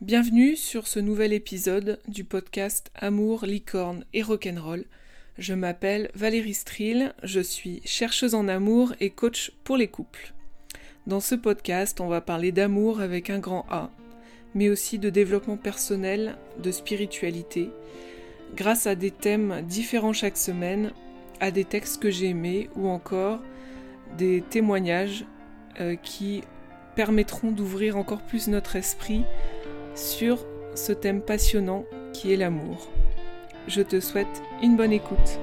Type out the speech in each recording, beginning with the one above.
Bienvenue sur ce nouvel épisode du podcast Amour, licorne et rock'n'roll. Je m'appelle Valérie Strill, je suis chercheuse en amour et coach pour les couples. Dans ce podcast, on va parler d'amour avec un grand A, mais aussi de développement personnel, de spiritualité, grâce à des thèmes différents chaque semaine, à des textes que j'ai aimés ou encore des témoignages euh, qui permettront d'ouvrir encore plus notre esprit sur ce thème passionnant qui est l'amour. Je te souhaite une bonne écoute.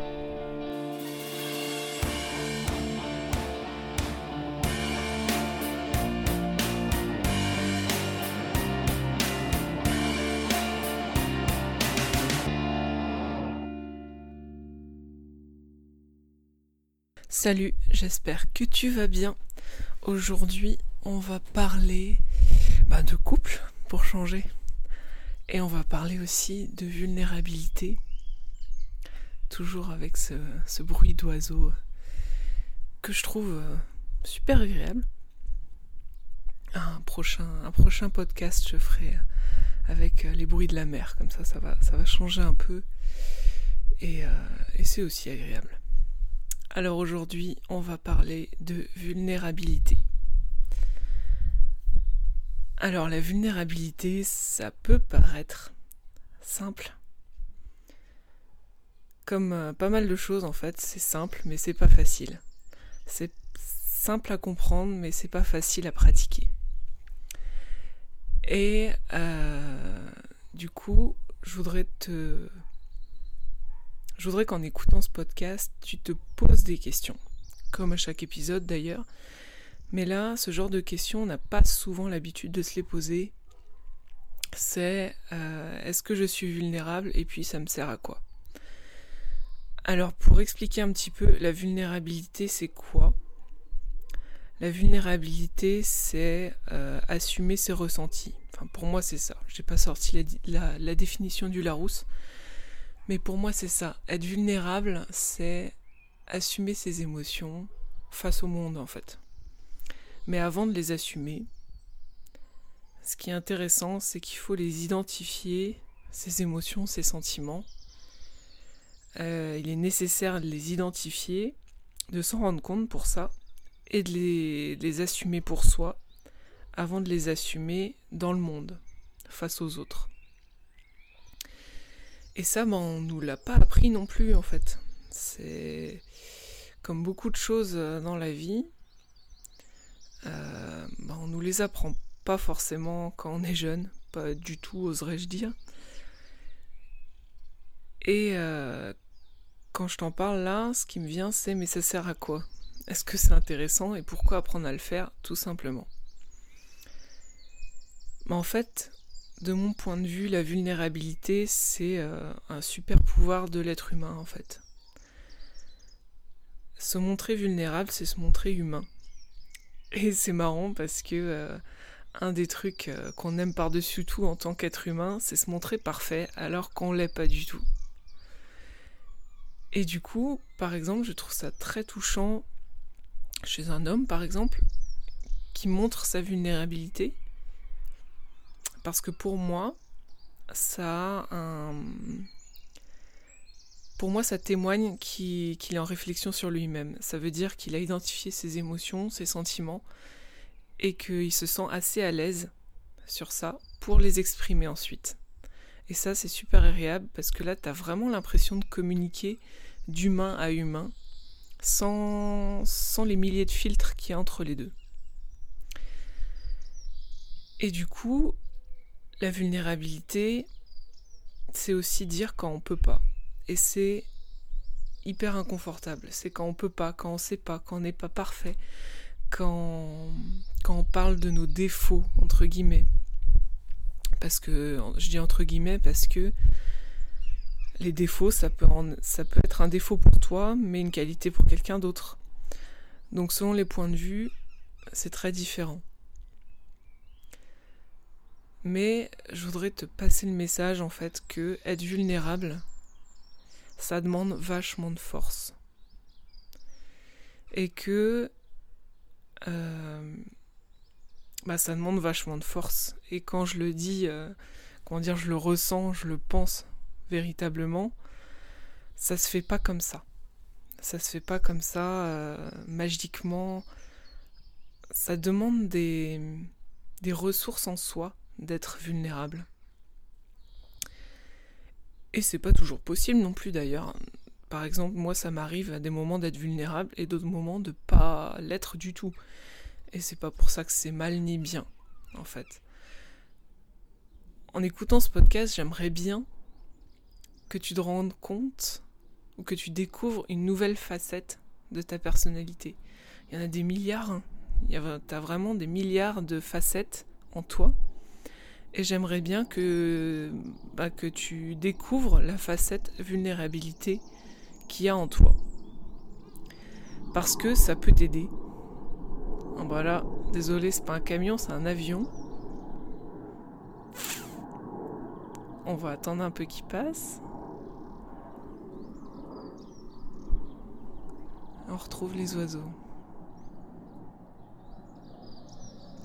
Salut, j'espère que tu vas bien. Aujourd'hui, on va parler bah, de couple, pour changer. Et on va parler aussi de vulnérabilité, toujours avec ce, bruit d'oiseau que je trouve euh, super agréable. Un prochain, un prochain podcast je ferai avec euh, les bruits de la mer, comme ça ça va, ça va changer un peu et, euh, et c'est aussi agréable. Alors aujourd'hui on va parler de vulnérabilité. Alors la vulnérabilité, ça peut paraître simple. Comme euh, pas mal de choses en fait, c'est simple mais c'est pas facile. C'est simple à comprendre mais c'est pas facile à pratiquer. Et euh, du coup, je voudrais te... Je voudrais qu'en écoutant ce podcast, tu te poses des questions. Comme à chaque épisode d'ailleurs. Mais là, ce genre de questions, on n'a pas souvent l'habitude de se les poser. C'est euh, est-ce que je suis vulnérable et puis ça me sert à quoi? Alors pour expliquer un petit peu, la vulnérabilité c'est quoi? La vulnérabilité c'est euh, assumer ses ressentis. Enfin pour moi c'est ça. J'ai pas sorti la, la définition du Larousse. Mais pour moi c'est ça. Être vulnérable c'est assumer ses émotions face au monde en fait. Mais avant de les assumer, ce qui est intéressant, c'est qu'il faut les identifier, ces émotions, ces sentiments. Euh, il est nécessaire de les identifier, de s'en rendre compte pour ça, et de les, assumer pour soi, avant de les assumer dans le monde, face aux autres. Et ça, ben, on nous l'a pas appris non plus, en fait. C'est comme beaucoup de choses dans la vie, euh, bah, on nous les apprend pas forcément quand on est jeune, pas du tout, oserais-je dire. Et euh, quand je t'en parle là, ce qui me vient, c'est mais ça sert à quoi? Est-ce que c'est intéressant et pourquoi apprendre à le faire Tout simplement? Mais en fait, de mon point de vue, la vulnérabilité, c'est euh, un super pouvoir de l'être humain en fait. Se montrer vulnérable, c'est se montrer humain. Et c'est marrant parce que euh, un des trucs euh, qu'on aime par-dessus tout en tant qu'être humain, c'est se montrer parfait alors qu'on l'est pas du tout. Et du coup, par exemple, je trouve ça très touchant chez un homme, par exemple, qui montre sa vulnérabilité. Parce que pour moi, ça a un, pour moi, ça témoigne qu'il est en réflexion sur lui-même. Ça veut dire qu'il a identifié ses émotions, ses sentiments, et qu'il se sent assez à l'aise sur ça pour les exprimer ensuite. Et ça, c'est super agréable parce que là, tu as vraiment l'impression de communiquer d'humain à humain sans, les milliers de filtres qui y a entre les deux. Et du coup, la vulnérabilité, c'est aussi dire quand on peut pas et c'est hyper inconfortable. C'est quand on peut pas, quand on sait pas, quand on n'est pas parfait, quand, on parle de nos défauts, entre guillemets. Parce que, je dis entre guillemets parce que les défauts, ça peut, ça peut être un défaut pour toi, mais une qualité pour quelqu'un d'autre. Donc selon les points de vue, c'est très différent. Mais je voudrais te passer le message en fait que être vulnérable, ça demande vachement de force. Et que, euh, bah, ça demande vachement de force. Et quand je le dis, euh, comment dire, je le ressens, je le pense véritablement, ça se fait pas comme ça. Ça se fait pas comme ça, euh, magiquement. Ça demande des, des ressources en soi d'être vulnérable. Et c'est pas toujours possible non plus d'ailleurs. Par exemple, moi ça m'arrive à des moments d'être vulnérable et d'autres moments de pas l'être du tout. Et c'est pas pour ça que c'est mal ni bien, en fait. En écoutant ce podcast, j'aimerais bien que tu te rendes compte ou que tu découvres une nouvelle facette de ta personnalité. Il y en a des milliards. Hein. Tu as vraiment des milliards de facettes en toi. Et j'aimerais bien que, bah, que tu découvres la facette vulnérabilité qu'il y a en toi. Parce que ça peut t'aider. Voilà, désolé, c'est pas un camion, c'est un avion. On va attendre un peu qu'il passe. On retrouve les oiseaux.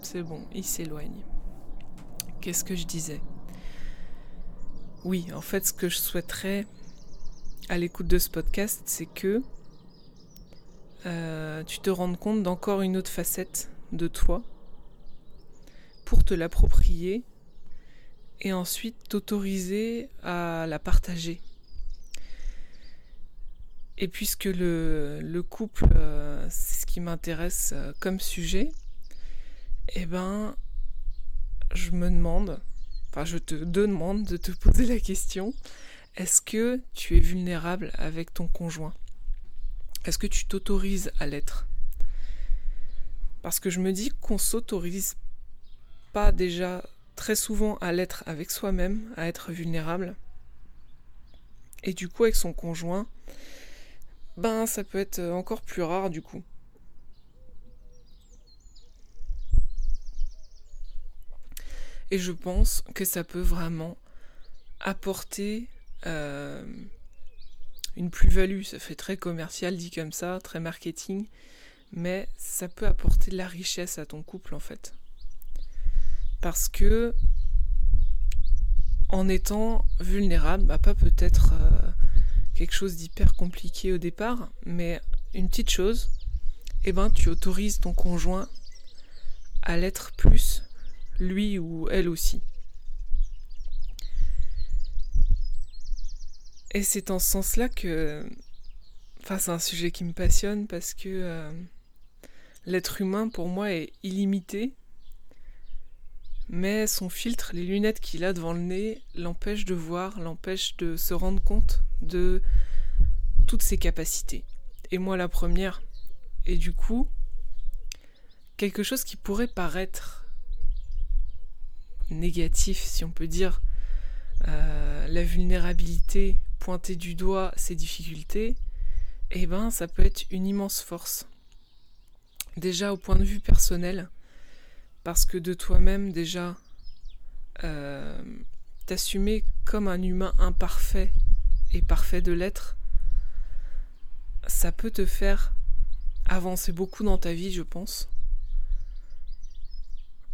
C'est bon, ils s'éloignent. Qu'est-ce que je disais Oui, en fait, ce que je souhaiterais à l'écoute de ce podcast, c'est que euh, tu te rendes compte d'encore une autre facette de toi pour te l'approprier et ensuite t'autoriser à la partager. Et puisque le, couple, euh, c'est ce qui m'intéresse euh, comme sujet, eh ben, je me demande, enfin je te demande de te poser la question, est-ce que tu es vulnérable avec ton conjoint? Est-ce que tu t'autorises à l'être? Parce que je me dis qu'on s'autorise pas déjà très souvent à l'être avec soi-même, à être vulnérable. Et du coup avec son conjoint, ben ça peut être encore plus rare du coup. Et je pense que ça peut vraiment apporter euh, une plus-value. Ça fait très commercial dit comme ça, très marketing, mais ça peut apporter de la richesse à ton couple en fait. Parce que en étant vulnérable, bah, pas peut-être euh, quelque chose d'hyper compliqué au départ, mais une petite chose, eh ben tu autorises ton conjoint à l'être plus, lui ou elle aussi. Et c'est en ce sens-là que. Enfin, c'est un sujet qui me passionne parce que euh, l'être humain, pour moi, est illimité. Mais son filtre, les lunettes qu'il a devant le nez, l'empêche de voir, l'empêche de se rendre compte de toutes ses capacités. Et moi, la première. Et du coup, quelque chose qui pourrait paraître négatif, si on peut dire, euh, la vulnérabilité pointer du doigt ses difficultés, eh ben ça peut être une immense force. Déjà au point de vue personnel, parce que de toi-même déjà euh, t'assumer comme un humain imparfait et parfait de l'être, ça peut te faire avancer beaucoup dans ta vie, je pense.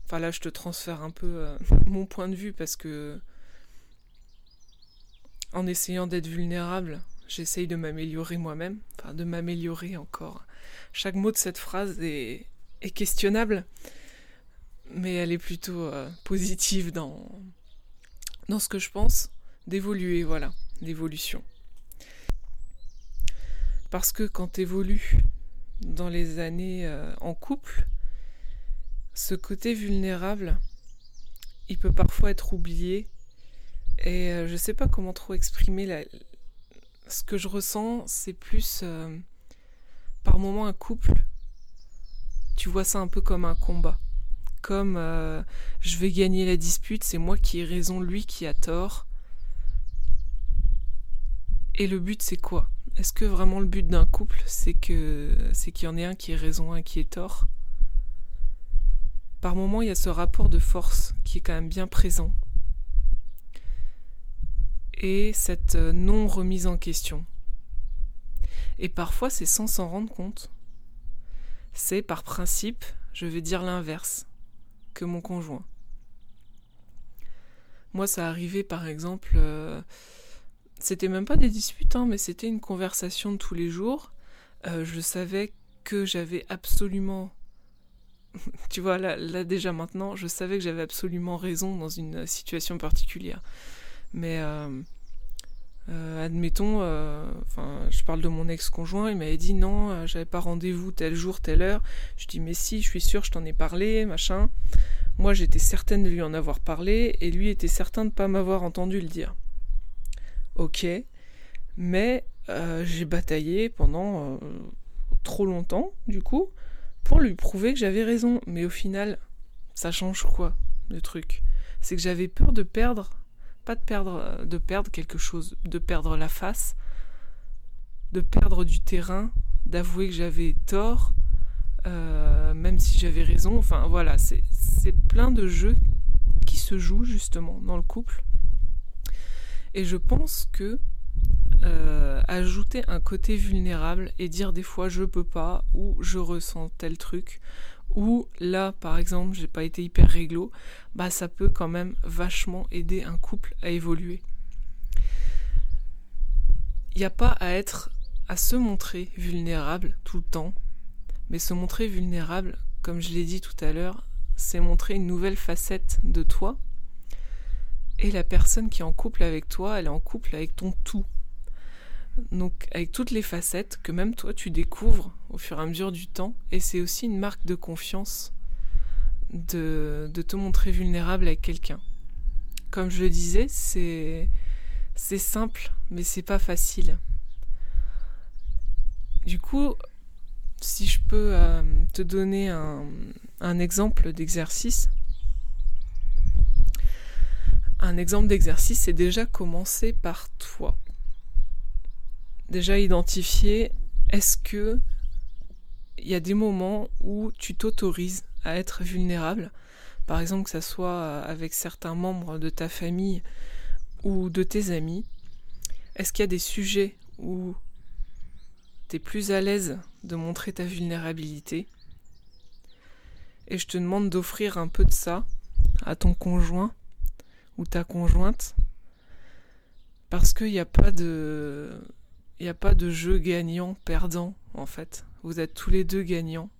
Enfin là, je te transfère un peu euh, mon point de vue parce que en essayant d'être vulnérable, j'essaye de m'améliorer moi-même, enfin de m'améliorer encore. Chaque mot de cette phrase est, questionnable, mais elle est plutôt euh, positive dans, dans ce que je pense, d'évoluer, voilà, d'évolution. Parce que quand tu évolues dans les années euh, en couple, ce côté vulnérable, il peut parfois être oublié et euh, je sais pas comment trop exprimer ce que je ressens, c'est plus euh, par moment un couple. Tu vois ça un peu comme un combat. Comme euh, je vais gagner la dispute, c'est moi qui ai raison, lui qui a tort. Et le but c'est quoi? Est-ce que vraiment le but d'un couple c'est que c'est qu'il y en ait un qui ait raison, un qui ait tort? Par moment il y a ce rapport de force qui est quand même bien présent et cette euh, non remise en question. Et parfois c'est sans s'en rendre compte. C'est par principe, je vais dire l'inverse, que mon conjoint. Moi, ça arrivait par exemple, euh, c'était même pas des disputes, hein, mais c'était une conversation de tous les jours. Euh, je savais que j'avais absolument, tu vois, là, là, déjà maintenant, je savais que j'avais absolument raison dans une situation particulière. Mais euh, euh, admettons, euh, je parle de mon ex-conjoint, il m'avait dit non, j'avais pas rendez-vous tel jour, telle heure. Je dis mais si, je suis sûre, je t'en ai parlé, machin. Moi, j'étais certaine de lui en avoir parlé, et lui était certain de pas m'avoir entendu le dire. Ok, mais j'ai bataillé pendant trop longtemps, du coup, pour lui prouver que j'avais raison. Mais au final, ça change quoi, le truc? C'est que j'avais peur de perdre pas de perdre, de perdre quelque chose, de perdre la face, de perdre du terrain, d'avouer que j'avais tort, euh, même si j'avais raison. Enfin voilà, c'est plein de jeux qui se jouent justement dans le couple. Et je pense que euh, ajouter un côté vulnérable et dire des fois je peux pas ou je ressens tel truc ou là par exemple j'ai pas été hyper réglo, bah ça peut quand même vachement aider un couple à évoluer. Il n'y a pas à être à se montrer vulnérable tout le temps, mais se montrer vulnérable, comme je l'ai dit tout à l'heure, c'est montrer une nouvelle facette de toi. Et la personne qui est en couple avec toi, elle est en couple avec ton tout. Donc avec toutes les facettes que même toi tu découvres au fur et à mesure du temps. Et c'est aussi une marque de confiance de, de te montrer vulnérable avec quelqu'un. Comme je le disais, c'est, simple, mais c'est pas facile. Du coup, si je peux euh, te donner un, un exemple d'exercice, un exemple d'exercice, c'est déjà commencer par toi déjà identifier est-ce que il y a des moments où tu t'autorises à être vulnérable, par exemple que ça soit avec certains membres de ta famille ou de tes amis. Est-ce qu'il y a des sujets où tu es plus à l'aise de montrer ta vulnérabilité? Et je te demande d'offrir un peu de ça à ton conjoint ou ta conjointe parce qu'il n'y a pas de il n'y a pas de jeu gagnant-perdant, en fait. Vous êtes tous les deux gagnants.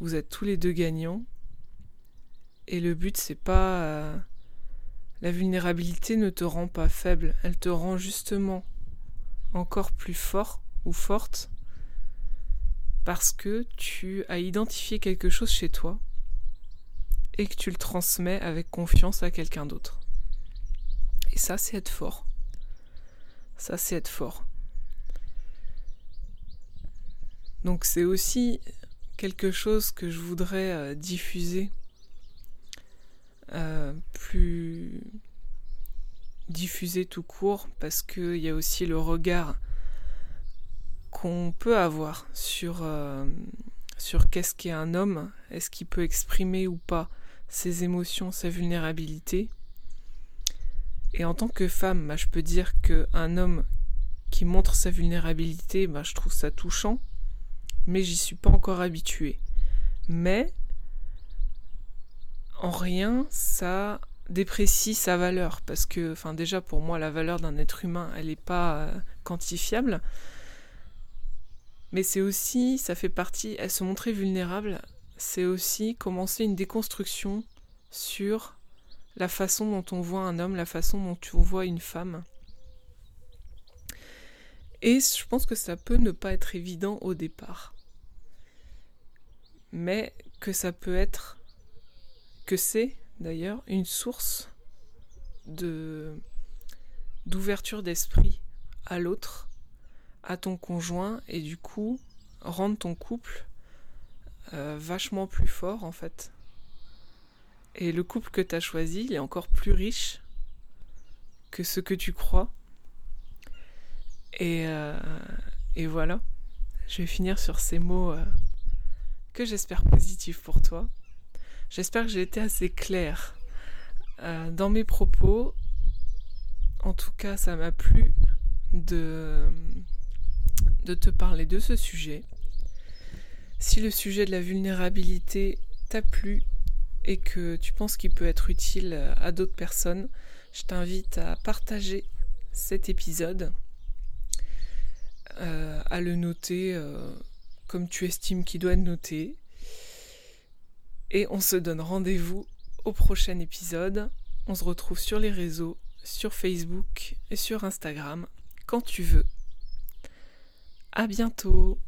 Vous êtes tous les deux gagnants. Et le but, c'est pas. Euh, la vulnérabilité ne te rend pas faible, elle te rend justement encore plus fort ou forte parce que tu as identifié quelque chose chez toi et que tu le transmets avec confiance à quelqu'un d'autre. Et ça, c'est être fort. Ça, c'est être fort. Donc c'est aussi quelque chose que je voudrais euh, diffuser euh, plus diffuser tout court parce qu'il y a aussi le regard qu'on peut avoir sur, euh, sur qu'est-ce qu'est un homme, est-ce qu'il peut exprimer ou pas ses émotions, sa vulnérabilité, et en tant que femme, bah, je peux dire qu'un homme qui montre sa vulnérabilité, bah, je trouve ça touchant, mais j'y suis pas encore habituée. Mais en rien, ça déprécie sa valeur, parce que, enfin déjà pour moi, la valeur d'un être humain, elle n'est pas euh, quantifiable. Mais c'est aussi, ça fait partie, se montrer vulnérable, c'est aussi commencer une déconstruction sur la façon dont on voit un homme, la façon dont on voit une femme. Et je pense que ça peut ne pas être évident au départ. Mais que ça peut être, que c'est d'ailleurs une source de d'ouverture d'esprit à l'autre, à ton conjoint, et du coup rendre ton couple euh, vachement plus fort en fait. Et le couple que tu as choisi, il est encore plus riche que ce que tu crois. Et, euh, voilà, je vais finir sur ces mots euh, que j'espère positifs pour toi. J'espère que j'ai été assez claire euh, dans mes propos. En tout cas, ça m'a plu de, de te parler de ce sujet. Si le sujet de la vulnérabilité t'a plu, et que tu penses qu'il peut être utile à d'autres personnes, je t'invite à partager cet épisode, euh, à le noter euh, comme tu estimes qu'il doit être noté. Et on se donne rendez-vous au prochain épisode. On se retrouve sur les réseaux, sur Facebook et sur Instagram, quand tu veux. À bientôt